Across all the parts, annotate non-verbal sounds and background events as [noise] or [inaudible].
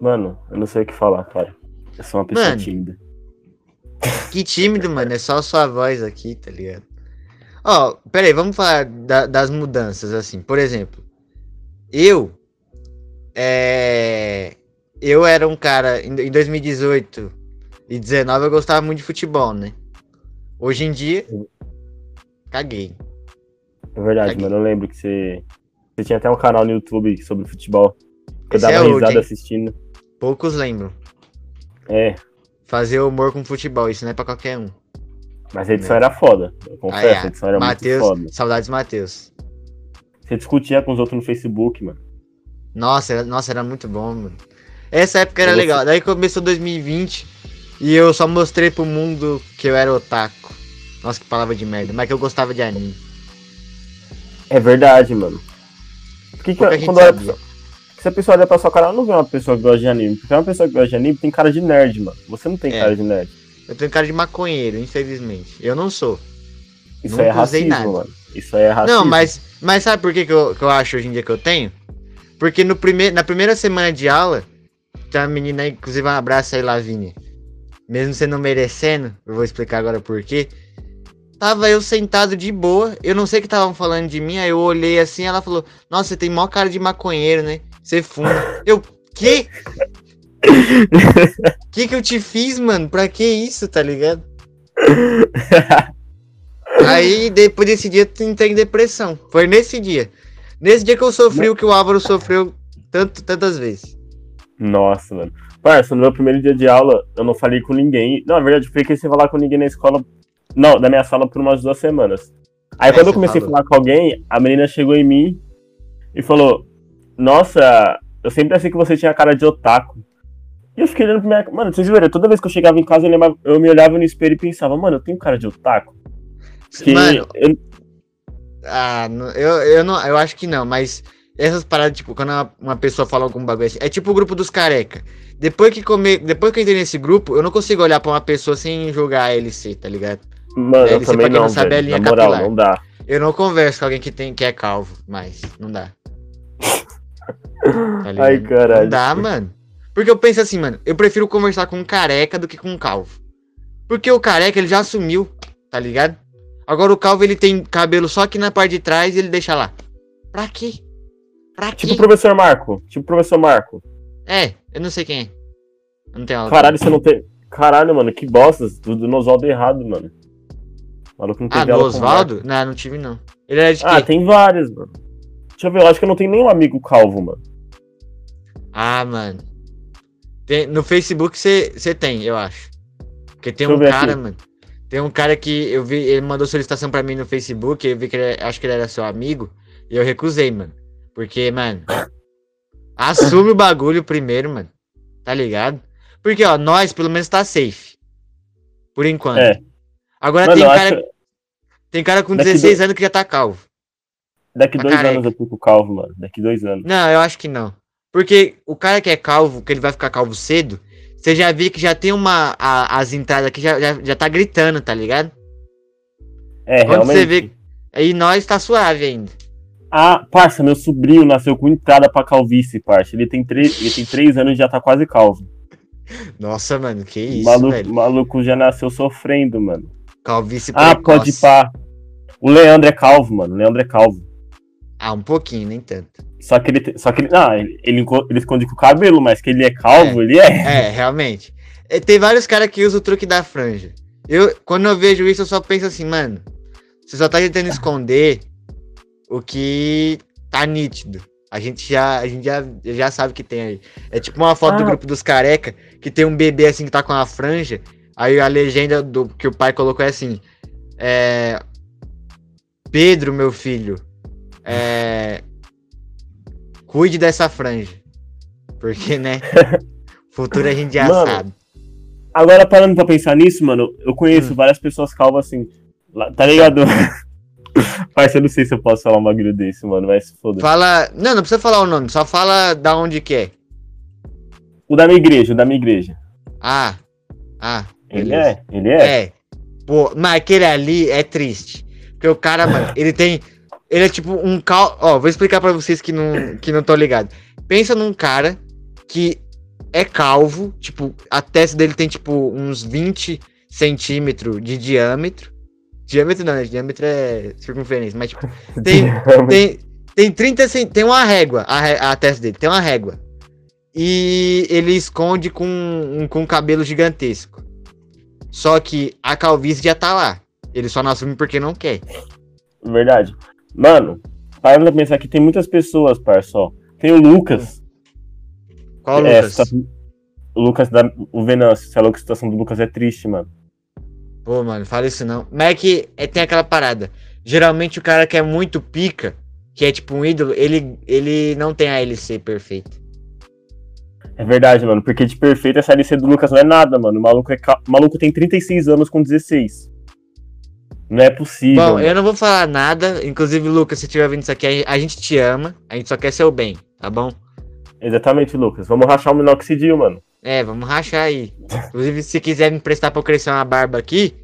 Mano, eu não sei o que falar, cara. Eu sou uma pessoa Mano. tímida. Que tímido, mano. É só a sua voz aqui, tá ligado? Ó, pera aí, vamos falar da- das mudanças, assim. Por exemplo, eu. É. Eu era um cara. Em em 2018 e 19 eu gostava muito de futebol, né? Hoje em dia. Caguei. É verdade, Aqui. mano. Eu lembro que você. Você tinha até um canal no YouTube sobre futebol. Eu Esse dava é risada assistindo. Poucos lembram. É, Fazer humor com futebol, isso não é pra qualquer um. mas a edição era foda. Eu confesso, Ah, é. a edição era Matheus, muito foda. saudades Matheus. Você discutia com os outros no Facebook, mano. Nossa, era, nossa, era muito bom, mano. Essa época era Eu legal. Daí começou 2020 e eu só mostrei pro mundo que eu era otaku. Nossa, que palavra de merda. Mas que eu gostava de anime. É verdade, mano. Que, que gente quando eu pra- se a pessoa olha pra sua cara, ela não vê uma pessoa que gosta de anime. Porque uma pessoa que gosta de anime tem cara de nerd, mano. Você não tem É. cara de nerd. Eu tenho cara de maconheiro, infelizmente. Eu não sou. Isso Nunca é racismo, nada. mano. Isso aí é racismo. Não, mas, mas sabe por que, que, eu, que eu acho hoje em dia que eu tenho? Porque no prime na primeira semana de aula, tem uma menina aí, inclusive um abraço aí, Lavínia. Mesmo você não merecendo, eu vou explicar agora por quê. Tava eu sentado de boa, eu não sei o que estavam falando de mim, aí eu olhei assim, ela falou, nossa, você tem mó cara de maconheiro, né? Você fuma. eu, que? que que eu te fiz, mano? Pra que isso, tá ligado? Aí, depois desse dia, eu entrei em depressão. Foi nesse dia. Nesse dia que eu sofri o que o Álvaro sofreu tanto, tantas vezes. Nossa, mano. Parça, no meu primeiro dia de aula, eu não falei com ninguém. Não, na verdade, eu fiquei sem falar com ninguém na escola. Não, da minha sala por umas duas semanas. Aí É, quando eu comecei falou. a falar com alguém, a menina chegou em mim e falou: Nossa, eu sempre achei que você tinha cara de otaku. E eu fiquei olhando pra minha. Mano, vocês viram? Toda vez que eu chegava em casa, eu, lembrava- eu me olhava no espelho e pensava, mano, eu tenho cara de otaku. Porque Mano, eu- ah, eu, eu, não, eu acho que não, mas essas paradas, tipo, quando uma, uma pessoa fala algum bagulho assim, é tipo o grupo dos careca. Depois que, come, depois que eu entrei nesse grupo, eu não consigo olhar pra uma pessoa sem julgar a LC, tá ligado? mano, eu DLC, também pra quem não, não sabe, é a velho. linha Na moral, capilar. não dá. Eu não converso com alguém que, tem, que é calvo, mas não dá. Tá? Ai, caralho. Não dá, mano. Porque eu penso assim, mano, eu prefiro conversar com um careca do que com um calvo. Porque o careca, ele já assumiu, tá ligado? Agora o calvo, ele tem cabelo só aqui na parte de trás e ele deixa lá. Pra quê? Pra quê? Tipo o professor Marco. Tipo o professor Marco. É, eu não sei quem é. Eu não tenho aula. Caralho, você não tem. Caralho, mano, que bosta. Do, do Oswaldo errado, mano. O maluco não Ah, teve do aula Oswaldo? Não, não tive não. Ele era de. Ah, quê? tem vários, mano. Deixa eu ver, eu acho que eu não tenho nenhum amigo calvo, mano. Ah, mano. Tem- no Facebook você tem, eu acho. Porque tem Deixa um cara, aqui. mano. Tem um cara que eu vi, ele mandou solicitação pra mim no Facebook, eu vi que ele, acho que ele era seu amigo, e eu recusei, mano. Porque, mano, [coughs] assume o bagulho primeiro, mano. Tá ligado? Porque, ó, nós pelo menos tá safe. Por enquanto. É. Agora Mano, tem cara, acho. tem cara com daqui 16 anos que já tá calvo. Daqui dois careca. anos eu fico calvo, mano. Daqui dois anos. Não, eu acho que não. Porque o cara que é calvo, que ele vai ficar calvo cedo, você já vê que já tem uma. a- as entradas aqui já, já, já tá gritando, tá ligado? É, Quando realmente. você vê. Aí nós tá suave ainda. Ah, parça, meu sobrinho nasceu com entrada pra calvície, parça. Ele tem, três, ele tem três anos e já tá quase calvo. [laughs] Nossa, mano, que isso, maluco, velho. maluco já nasceu sofrendo, mano. Calvície Ah, precoce. pode pá. O Leandro é calvo, mano. O Leandro é calvo. Ah, um pouquinho, nem tanto. Só que ele. Só que ele. Não, ele, ele, ele esconde com o cabelo, mas que ele é calvo, ele é. É, realmente. É, Tem vários caras que usam o truque da franja. Eu, quando eu vejo isso, eu só penso assim, mano. Você só tá tentando esconder o que tá nítido. A gente já, a gente já, já sabe que tem aí. É tipo uma foto do Ah. grupo dos careca, que tem um bebê assim que tá com uma franja. Aí a legenda do que o pai colocou é assim: é, Pedro, meu filho, é, cuide dessa franja. Porque, né? Futuro a gente já Mano, sabe. Agora, parando pra pensar nisso, mano, eu conheço Hum. várias pessoas calvas assim. lá- tá ligado? [laughs] Parça, eu não sei se eu posso falar um bagulho desse, mano, mas foda-se. Fala. Não, não precisa falar o nome, só fala da onde que é. O da minha igreja, o da minha igreja. Ah. Ah. Ele é? Ele é? É. Pô, mas aquele ali é triste. Porque o cara, mano, [laughs] ele tem. Ele é tipo um cal. Ó, vou explicar pra vocês que não que não estão ligados. Pensa num cara que é calvo, tipo, a testa dele tem, tipo, uns 20 centímetros de diâmetro. Diâmetro não, né? Diâmetro é circunferência, mas, tipo, [laughs] tem, tem, tem 30 cent... tem uma régua, a, re- a testa dele, tem uma régua. E ele esconde com, um- com um cabelo gigantesco. Só que a calvície já tá lá. Ele só não assume porque não quer. Verdade. Mano, para pra pensar que tem muitas pessoas, parça. Tem o Lucas. Qual É, Lucas? situação- o Lucas da. O Venâncio. Você falou que a situação do Lucas é triste, mano. Pô, mano, fala isso não. Mas é que é, tem aquela parada. Geralmente o cara que é muito pica, que é tipo um ídolo, ele, ele não tem a LC perfeita. É verdade, mano. Porque de perfeito essa LC do Lucas não é nada, mano. O maluco, é ca- o maluco tem 36 anos com 16. Não é possível. Bom, mano. eu não vou falar nada. Inclusive, Lucas, se estiver ouvindo isso aqui, a gente te ama. A gente só quer seu bem, tá bom? Exatamente, Lucas. Vamos rachar o minoxidil, mano. É, vamos rachar aí. Inclusive, se quiser me emprestar pra eu crescer uma barba aqui,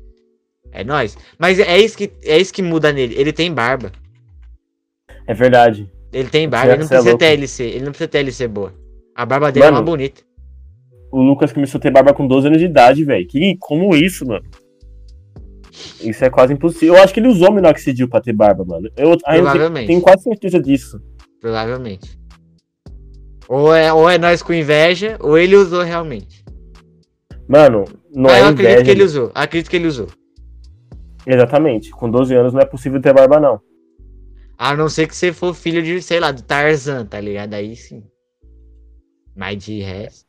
é nóis. Mas é isso que, é isso que muda nele. Ele tem barba. É verdade. Ele tem barba, ele não é precisa louco. ter LC. Ele não precisa ter LC boa. A barba dele é Mano, uma bonita. O Lucas começou a ter barba com 12 anos de idade, velho. Que, como isso, mano? Isso é quase impossível. Eu acho que ele usou minoxidil pra ter barba, mano. Eu, Provavelmente. tenho quase certeza disso. Provavelmente. Ou é, ou é nós com inveja, ou ele usou realmente. Mano, não Mas é eu acredito inveja. que ele usou. Acredito que ele usou. Exatamente. Com 12 anos não é possível ter barba, não. A não ser que você for filho de, sei lá, do Tarzan, tá ligado? Aí sim. Mas de resto.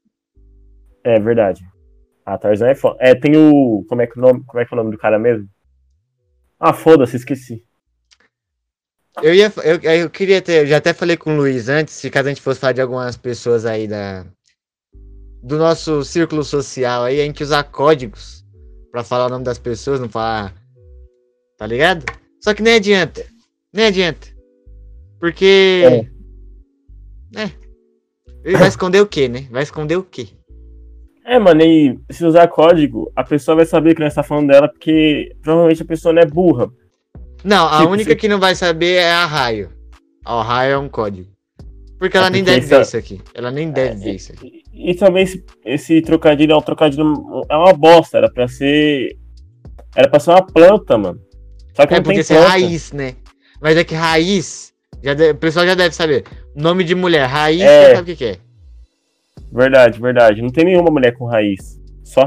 É verdade. A Tarzan é foda. É, tem o. Como é que, o nome, como é que é o nome do cara mesmo? Ah, foda-se, esqueci. Eu ia. Eu, eu queria ter. Eu já até falei com o Luiz antes, se caso a gente fosse falar de algumas pessoas aí da. Do nosso círculo social aí, a gente usar códigos pra falar o nome das pessoas, não falar. Tá ligado? Só que nem adianta. Nem adianta. Porque. É. Ele vai esconder o quê, né? Vai esconder o quê? É, mano, e se usar código, a pessoa vai saber que nós tá falando dela, porque provavelmente a pessoa não é burra. Não, a Tipo, única se- que não vai saber é a Raio. A Raio é um código. Porque ela É nem deve essa- ver isso aqui. Ela nem deve ver isso aqui. E, e também esse, esse trocadilho é um trocadilho. É uma bosta. Era pra ser. Era pra ser uma planta, mano. Só que É não porque tem é planta. raiz, né? Mas é que raiz. Já de- O pessoal já deve saber. Nome de mulher, raiz, É. sabe o que, que é. Verdade, verdade. Não tem nenhuma mulher com raiz. Só.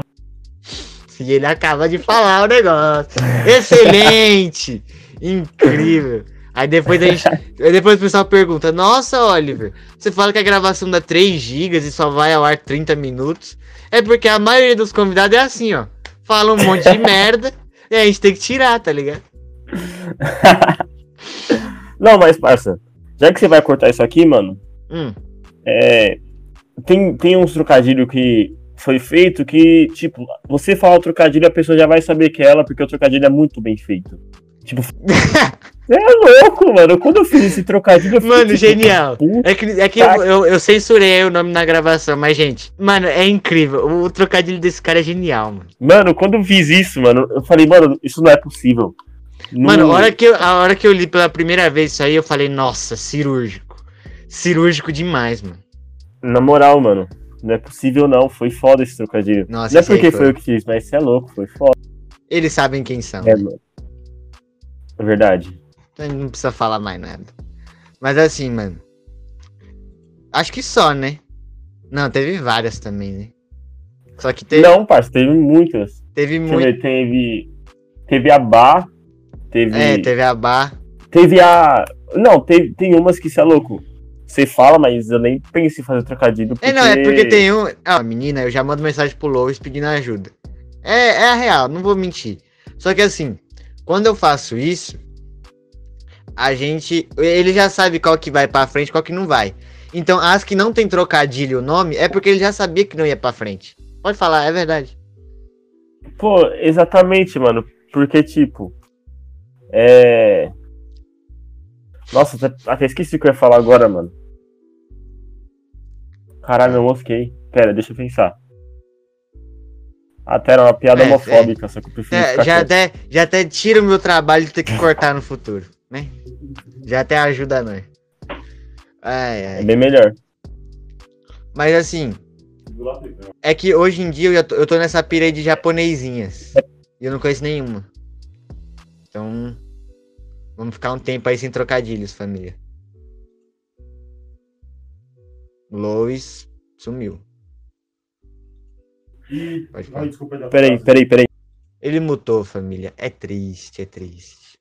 E ele acaba de falar o negócio. Excelente! Incrível! Aí depois a gente. aí depois o pessoal pergunta: Nossa, Oliver, você fala que a gravação dá 3 GB e só vai ao ar 30 minutos. É porque a maioria dos convidados é assim, ó. Fala um monte de merda e a gente tem que tirar, tá ligado? [laughs] Não, mas, parça, já que você vai cortar isso aqui, mano, Hum. é, tem, tem uns trocadilhos que foi feito que, tipo, você fala o trocadilho, a pessoa já vai saber que é ela, porque o trocadilho é muito bem feito. Tipo, [laughs] é louco, mano. Quando eu fiz esse trocadilho, eu fiquei, Mano, tipo, genial. É que, é que eu, eu, eu censurei o nome na gravação, mas, gente, mano, é incrível. O, trocadilho desse cara é genial, mano. Mano, quando eu fiz isso, mano, eu falei, mano, isso não é possível. Não- Mano, a hora, que eu, a hora que eu li pela primeira vez isso aí, eu falei, nossa, cirúrgico. Cirúrgico demais, mano. Na moral, mano, não é possível não. Foi foda esse trocadilho. Nossa, não é porque foi. foi eu que fiz, mas você é louco, foi foda. Eles sabem quem são. É, mano. É verdade. Então Não precisa falar mais nada. Mas assim, mano. Acho que só, né? Não, teve várias também, né? Só que teve, Não, parça, teve muitas. teve ver, teve. Teve a Bar. Teve. É, teve a Bar. Teve a. Não, teve, tem umas que você é louco. Você fala, mas eu nem pensei em fazer trocadilho. Porque... É, não, é porque tem um. Ah, menina, eu já mando mensagem pro Lois pedindo ajuda. É, é a real, não vou mentir. Só que assim, quando eu faço isso, a gente. Ele já sabe qual que vai pra frente qual que não vai. Então, as que não tem trocadilho o nome é porque ele já sabia que não ia pra frente. Pode falar, é verdade. Pô, exatamente, mano. Porque, tipo. É. Nossa, até, até esqueci o que eu ia falar agora, mano. Caralho, eu mosquei. Pera, deixa eu pensar. Até era uma piada É, homofóbica, só que eu prefiro É, já, até, já até tira o meu trabalho de ter que [laughs] cortar no futuro, né? Já até ajuda nós. Ai, ai. É bem melhor. Mas assim, É que hoje em dia eu, tô, eu tô nessa pira aí de japonesinhas. E eu não conheço nenhuma. Então. Vamos ficar um tempo aí sem trocadilhos, família. Lois sumiu. Pode falar. Peraí, peraí, peraí. Ele mutou, família. É triste, é triste.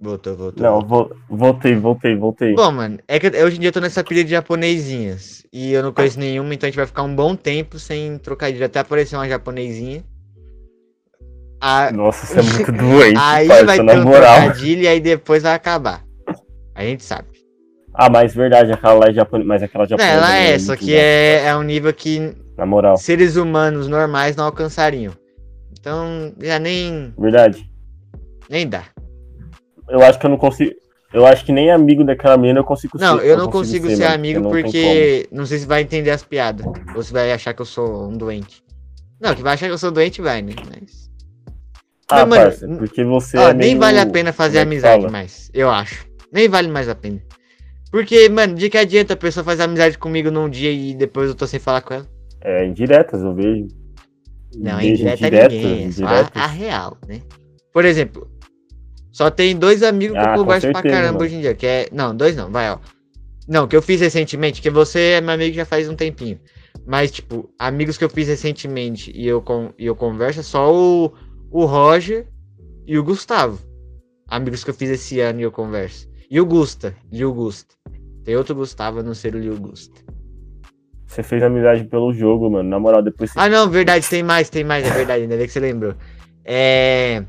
Voltou, voltou. Não, vo- voltei, voltei, voltei. Bom, mano, é que hoje em dia eu tô nessa pilha de japonesinhas. E eu não conheço nenhuma, então a gente vai ficar um bom tempo sem trocadilho. Até aparecer uma japonesinha. A- Nossa, você é muito [laughs] doente, aí parça, vai ter um moral. trocadilho e aí depois vai acabar. A gente sabe. Ah, mas verdade, aquela lá é japonesa, mas aquela Não, japonesa. ela é, muito só que é, é um nível que Na moral, seres humanos normais não alcançariam. Então já nem, verdade. nem dá. Eu acho que eu não consigo. Eu acho que nem amigo daquela menina eu consigo ser. Não, eu não consigo ser mano, amigo porque não porque não sei se vai entender as piadas. Ou se vai achar que eu sou um doente. Não, que vai achar que eu sou doente, vai, né? Mas. Ah, Mas, parça, porque você Ó, é nem meio- vale a pena fazer é amizade fala? mais, eu acho. Nem vale mais a pena. Porque, mano, de que adianta a pessoa fazer amizade comigo num dia e depois eu tô sem falar com ela? É, indiretas, eu vejo. Não, Vejo indireta indiretas, ninguém, é só a, a real, né? Por exemplo, só tem dois amigos que Ah, eu converso pra certeza, caramba mano. hoje em dia, que é... Não, dois não, vai, ó. Não, que eu fiz recentemente, que você é meu amigo já faz um tempinho. Mas, tipo, amigos que eu fiz recentemente e eu, con e eu converso é só o, o Roger e o Gustavo. Amigos que eu fiz esse ano e eu converso. E o Gusta, Liu Gusta. Tem outro Gustavo a não ser o Liu Gusta. Você fez amizade pelo jogo, mano. Na moral, depois você. Ah, não, verdade, tem mais, tem mais, é verdade, ainda bem que você lembrou. É.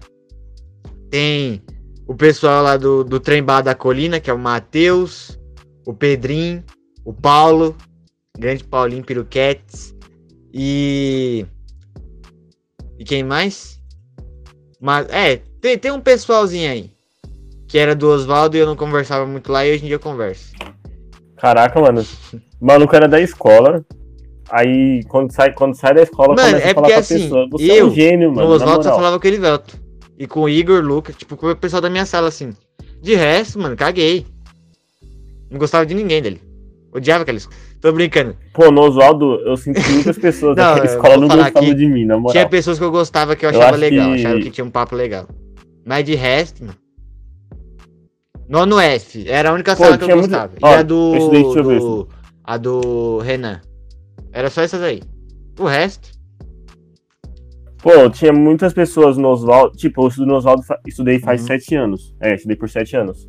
Tem o pessoal lá do, do Trem Bar da Colina, que é o Matheus, o Pedrinho, o Paulo, grande Paulinho Piruquetes, e. E quem mais? Mas, é, tem, tem um pessoalzinho aí. Que era do Oswaldo e eu não conversava muito lá e hoje em dia eu converso. Caraca, mano. O maluco era da escola. Aí, quando sai, quando sai da escola, Mano, começa é a falar porque assim, pessoa. Você é eu, um gênio, mano. No na Oswaldo só falava com o Elivelto. E com o Igor, Lucas, tipo, com o pessoal da minha sala, assim. De resto, mano, caguei. Não gostava de ninguém dele. Odiava aqueles. Tô brincando. Pô, no Oswaldo, eu senti que muitas pessoas [laughs] Não, daquela eu escola não gostavam de mim, na moral. Tinha pessoas que eu gostava que eu Eu achava acho legal. que- Achava que tinha um papo legal. Mas de resto, mano. Nono F. Era a única Pô, sala que eu muito- gostava. Ó, e a do. deixa eu ver, do- a do Renan. Era só essas aí. O resto. Pô, tinha muitas pessoas no Oswaldo. Tipo, eu estudo no Oswaldo, estudei faz Uhum. sete anos. É, estudei por sete anos.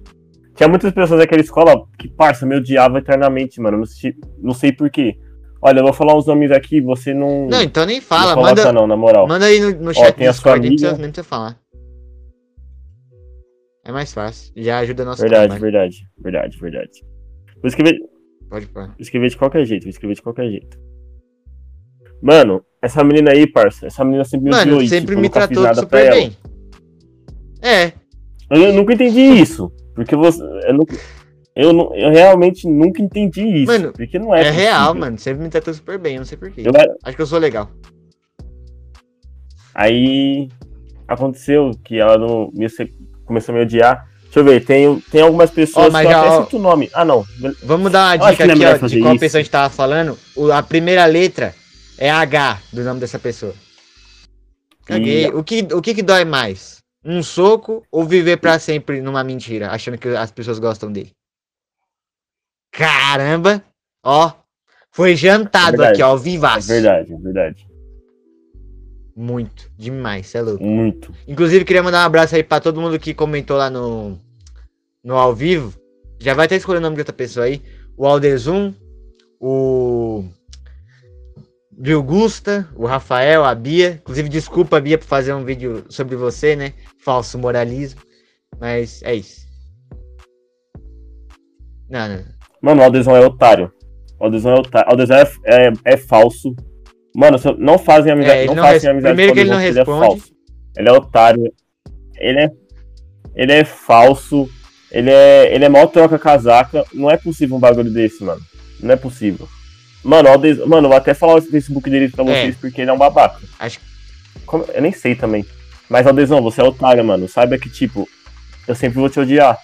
Tinha muitas pessoas naquela escola que, parça, me odiava eternamente, mano. Não sei, não sei porquê. Olha, eu vou falar uns nomes aqui, você não. Não, então nem não fala. coloca, Manda, não, na moral. manda aí no, no chat tem do a Discord. Nem precisa, nem precisa falar. É mais fácil. Já ajuda nosso Verdade, trabalho. verdade, verdade, verdade. Vou escrever, Pode pôr. vou escrever de qualquer jeito, vou escrever de qualquer jeito. Mano, essa menina aí, parça, essa menina sempre me Mano, odiou e, sempre tipo, me tratou super ela. bem. É, Eu, eu nunca entendi isso. Porque você. Eu, nunca, eu, não- eu realmente nunca entendi isso. Mano, porque não é. é, real, possível. mano. Sempre me tratou super bem, eu não sei porquê. Eu era- Acho que eu sou legal. aí aconteceu que ela não, me, começou a me odiar. Deixa eu ver, tem, tem algumas pessoas Ó, mas que já, até o nome. Ah, não. Vamos dar uma dica não é aqui, ó, de qual isso. pessoa a gente tava falando. O- a primeira letra é H do nome dessa pessoa. Caguei. E- O, que, o que que dói mais? Um soco ou viver pra sempre numa mentira, achando que as pessoas gostam dele? Caramba! Ó, foi jantado É verdade. aqui, ó, É vivaço. verdade, é verdade. Muito, demais, cê é louco. Muito. Inclusive, queria mandar um abraço aí pra todo mundo que comentou lá no, no ao vivo. Já vai até escolher o nome de outra pessoa aí. O Aldezum, o Gil Gusta, o Rafael, a Bia. Inclusive, desculpa, Bia, por fazer um vídeo sobre você, né? Falso moralismo. Mas é isso. Não, não. Mano, o Aldezão é otário. O Aldezão é otário. O Aldezão é, é, é falso. Mano, não fazem amizade. É, ele não, não fazem amizade primeiro com que ele não Aldezão, porque responde. Ele é falso. Ele é otário. Ele é. Ele é falso. Ele é. Ele é mal troca casaca. Não é possível um bagulho desse, mano. Não é possível. Mano, o Aldezão, mano, eu vou até falar o Facebook dele pra É. vocês, porque ele é um babaca. Acho Como- Eu nem sei também. Mas, Aldezão, você é otário, mano. Saiba que, tipo, eu sempre vou te odiar.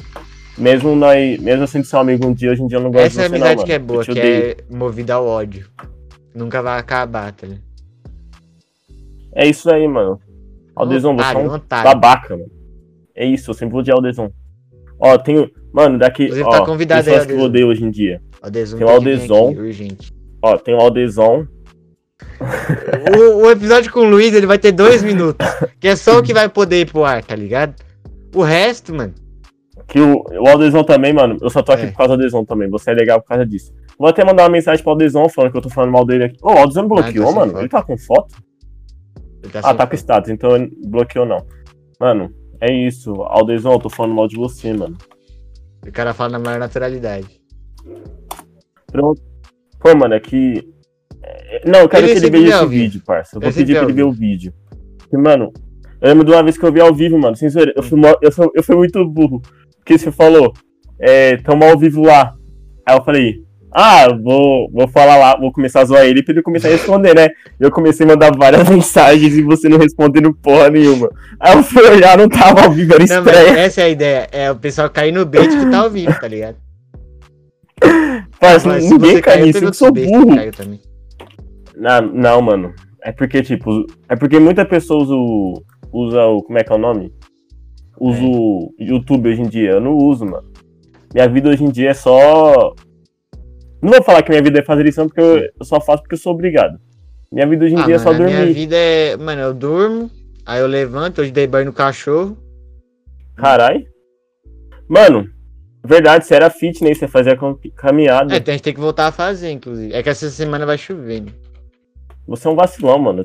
Mesmo nós, mesmo sendo seu amigo um dia, hoje em dia eu não gosto Essa é a de você, não, amizade mano. que é boa, que é movida ao ódio. Nunca vai acabar, tá ligado? É isso aí, mano. Aldezão, você é um otário. babaca, mano. É isso, eu sempre vou odiar o Aldezão. Ó, tenho. Mano, daqui. Inclusive, Ó, tá convidado aí, que eu Aldezão. odeio hoje em dia. Aldezão Tem o Aldezão. aqui, urgente. Ó, tem o Aldezão. O, o episódio com o Luiz, ele vai ter dois minutos. Que é só o que vai poder ir pro ar, tá ligado? O resto, mano. Que o, o Aldezão também, mano. Eu só tô aqui É. por causa do Aldezão também. Você é legal por causa disso. Vou até mandar uma mensagem pro Aldezão falando que eu tô falando mal dele aqui. Ô, o Aldezão me bloqueou, Ah, tá mano. foto. Ele tá com foto? Tá Ah, tá com status, então ele bloqueou não. Mano, é isso. Aldezão, eu tô falando mal de você, mano. O cara fala na maior naturalidade. Pronto. Pô, mano, é que. é- Não, eu quero Ele que ele veja esse vivo. vídeo, parça. Eu vou sempre pedir pra ele ver o vídeo. Porque, mano, eu lembro de uma vez que eu vi ao vivo, mano. Sem zoeira, eu fui, eu, eu fui muito burro. Porque você falou, é, tamo ao vivo lá. Aí eu falei, ah, vou, vou falar lá, vou começar a zoar ele pra ele começar a responder, né? E eu comecei a mandar várias [laughs] mensagens e você não respondendo porra nenhuma. Aí eu fui olhar, não tava ao vivo, era Não, estranho. essa é a ideia. É o pessoal cair no bait que tá ao vivo, tá ligado? [laughs] Parça, Mas se ninguém cai caiu, nisso, eu sou burro. Não, não, mano. É porque, tipo, é porque muita pessoa usa o. Usa o. Como é que é o nome? Usa É. o YouTube hoje em dia. Eu não uso, mano. Minha vida hoje em dia é só. Não vou falar que minha vida é fazer lição porque eu, eu só faço porque eu sou obrigado. Minha vida hoje em Ah, dia é mano, só a minha dormir. vida é. Mano, eu durmo, aí eu levanto, hoje dei banho no cachorro. Carai. Mano, verdade, você era fitness, você fazia cam- caminhada. É, então a gente tem que voltar a fazer, inclusive. É que essa semana vai chover, né? Você é um vacilão, mano.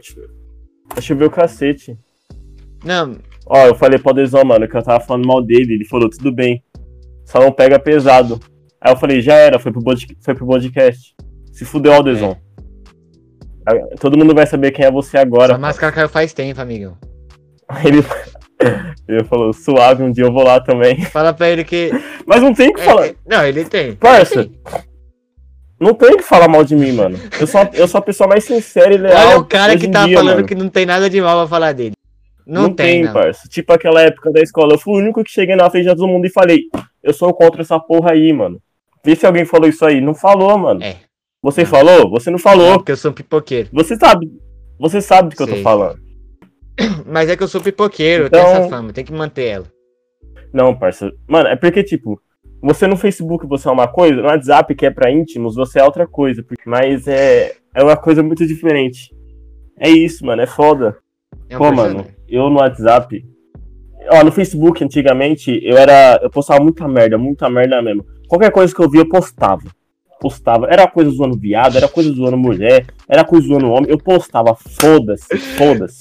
Vai chover o cacete. Não, Ó, eu falei pro Adesão, mano, que eu tava falando mal dele. Ele falou, tudo bem. Só não pega pesado. Aí eu falei, já era, foi pro, foi pro podcast. Se fudeu, Aldezão. Aí, Todo mundo vai saber quem é você agora. essa máscara caiu faz tempo, amigão. Ele, [laughs] ele falou, suave, um dia eu vou lá também. [laughs] Fala pra ele que. Mas não tem o que É, falar. é- não, ele tem. Parça, não tem o que falar mal de mim, mano. Eu sou, eu sou a pessoa mais sincera e leal. Olha o cara que tá dia, falando mano. que não tem nada de mal pra falar dele. Não, tem, não. parça. Tipo aquela época da escola. Eu fui o único que cheguei na frente de todo mundo e falei, eu sou contra essa porra aí, mano. Vê se alguém falou isso aí. Não falou, mano. É. Você Não. falou? Você não Não, falou. porque eu sou um pipoqueiro. Você sabe. Você sabe do que eu tô Sei. falando. [coughs] Mas é que eu sou pipoqueiro, eu tenho Então- essa fama, tem que manter ela. Não, parça. Mano, é porque, tipo, você no Facebook você é uma coisa, no WhatsApp, que é pra íntimos, você é outra coisa. porque- Mas é, é uma coisa muito diferente. É isso, mano. É foda. É um Pô, mano, eu no WhatsApp. Ó, no Facebook, antigamente, eu era. Eu postava muita merda, muita merda mesmo. Qualquer coisa que eu via, eu postava. Postava. Era coisa zoando viado, era coisa zoando mulher, era coisa zoando homem. Eu postava, foda-se, foda-se.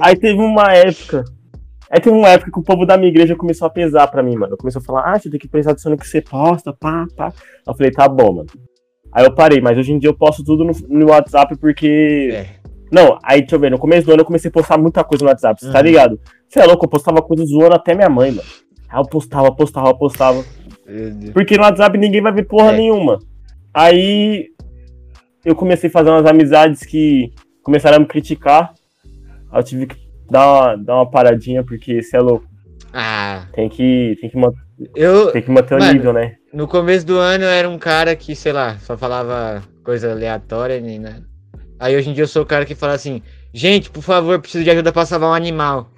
Aí teve uma época. Aí teve uma época que o povo da minha igreja começou a pesar pra mim, mano. Começou a falar, ah, você tem que prestar atenção no que você posta, pá, pá. Eu falei, tá bom, mano. Aí eu parei, mas hoje em dia eu posto tudo no, no WhatsApp porque. é. Não, aí deixa eu ver, no começo do ano eu comecei a postar muita coisa no WhatsApp, você tá Uhum. ligado? Você é louco, eu postava coisa zoando até minha mãe, mano. Aí eu postava, postava, postava. Porque no WhatsApp ninguém vai ver porra É. nenhuma. Aí eu comecei a fazer umas amizades que começaram a me criticar. Aí eu tive que dar uma, dar uma paradinha, porque você é louco. Ah, Tem que, tem que, man- eu. tem que manter o Mano, nível, né? No começo do ano eu era um cara que, sei lá, só falava coisa aleatória, nem nada. Aí hoje em dia eu sou o cara que fala assim, gente, por favor, preciso de ajuda pra salvar um animal.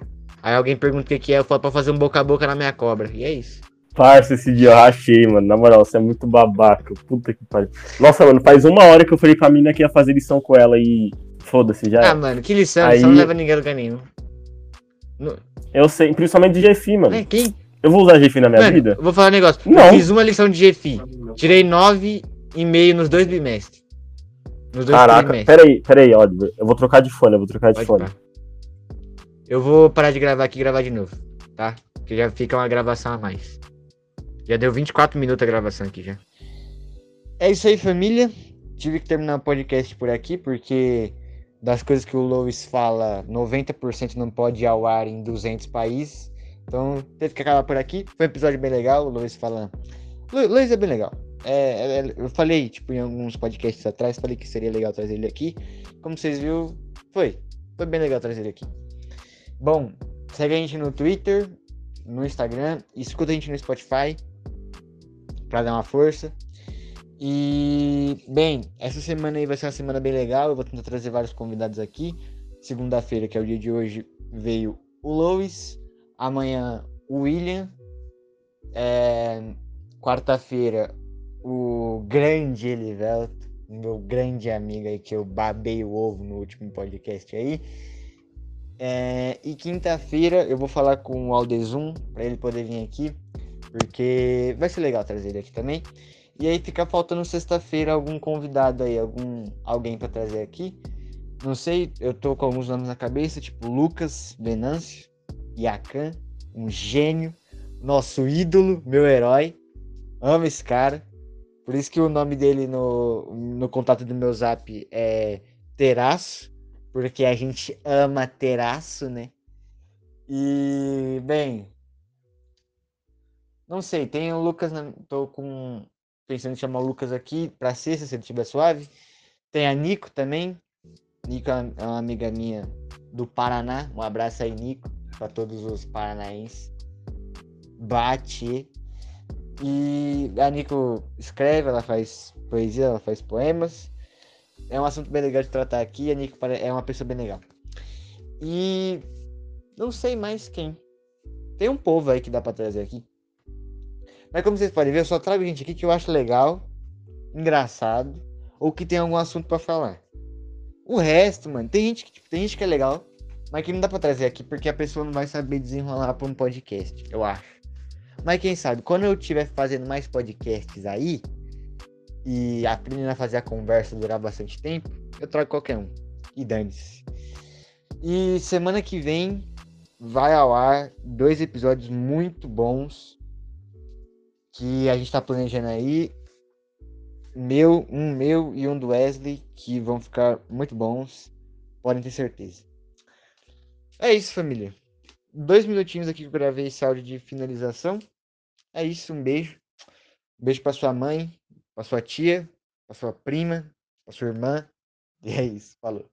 Aí alguém pergunta o que, que é, eu falo pra fazer um boca a boca na minha cobra. E é isso. Parça, esse dia eu rachei, mano. Na moral, você é muito babaca. Puta que pariu. Nossa, mano, faz uma hora que eu falei pra mina que ia fazer lição com ela e. Foda-se, já. Ah, mano, que lição, Aí- lição não leva ninguém a lugar nenhum. No- Eu sei, principalmente de GFI, mano. né, Quem? Eu vou usar GFI na minha Mano, vida? eu vou falar um negócio. Não. Eu fiz uma lição de GFI. Tirei 9,5 nos dois bimestres. Nos dois Caraca, peraí, peraí, Oliver. Eu vou trocar de fone, eu vou trocar de Pode fone. Eu vou parar de gravar aqui e gravar de novo, tá? Porque já fica uma gravação a mais. Já deu 24 minutos a gravação aqui já. É isso aí, família. Tive que terminar o podcast por aqui, porque das coisas que o Lois fala, 90% não pode ir ao ar em 200 países. Então, teve que acabar por aqui. Foi um episódio bem legal, o Lois falando. Lois é bem legal. É, é- eu falei, tipo, em alguns podcasts atrás, falei que seria legal trazer ele aqui. Como vocês viram, foi. Foi bem legal trazer ele aqui. Bom, segue a gente no Twitter, no Instagram, escuta a gente no Spotify pra dar uma força. E, bem, essa semana aí vai ser uma semana bem legal. Eu vou tentar trazer vários convidados aqui. Segunda-feira, que é o dia de hoje, veio o Lois. Amanhã, o William. É... Quarta-feira, o grande Elivelto, meu grande amigo aí, que eu babei o ovo no último podcast aí. É... E quinta-feira eu vou falar com o Aldezum, para ele poder vir aqui, porque vai ser legal trazer ele aqui também. E aí fica faltando sexta-feira algum convidado aí, algum alguém para trazer aqui. Não sei, eu tô com alguns nomes na cabeça, tipo Lucas Venâncio, Yakan, um gênio, nosso ídolo, meu herói. Amo esse cara. Por isso que o nome dele no, no contato do meu zap é Teraço, porque a gente ama Teraço, né? E, bem, não sei, tem o Lucas, tô com pensando em chamar o Lucas aqui para sexta, se ele estiver suave. Tem a Nico também. Nico é uma amiga minha do Paraná. Um abraço aí, Nico, para todos os paranaenses. Bate. E a Nico escreve, ela faz poesia, ela faz poemas. É um assunto bem legal de tratar aqui. A Nico é uma pessoa bem legal. E não sei mais quem. Tem um povo aí que dá para trazer aqui. Mas como vocês podem ver, eu só trago gente aqui que eu acho legal, engraçado, ou que tem algum assunto para falar. O resto, mano, tem gente, que, tem gente que é legal, mas que não dá pra trazer aqui porque a pessoa não vai saber desenrolar pra um podcast, eu acho. Mas quem sabe, quando eu estiver fazendo mais podcasts aí, e aprendendo a fazer a conversa durar bastante tempo, eu trago qualquer um. E dane-se. E semana que vem vai ao ar dois episódios muito bons que a gente está planejando aí. Meu, um meu e um do Wesley, que vão ficar muito bons. Podem ter certeza. É isso, família. Dois minutinhos aqui que eu gravei esse áudio de finalização. É isso, um beijo. Um beijo para sua mãe, para sua tia, para sua prima, para sua irmã. E é isso, falou.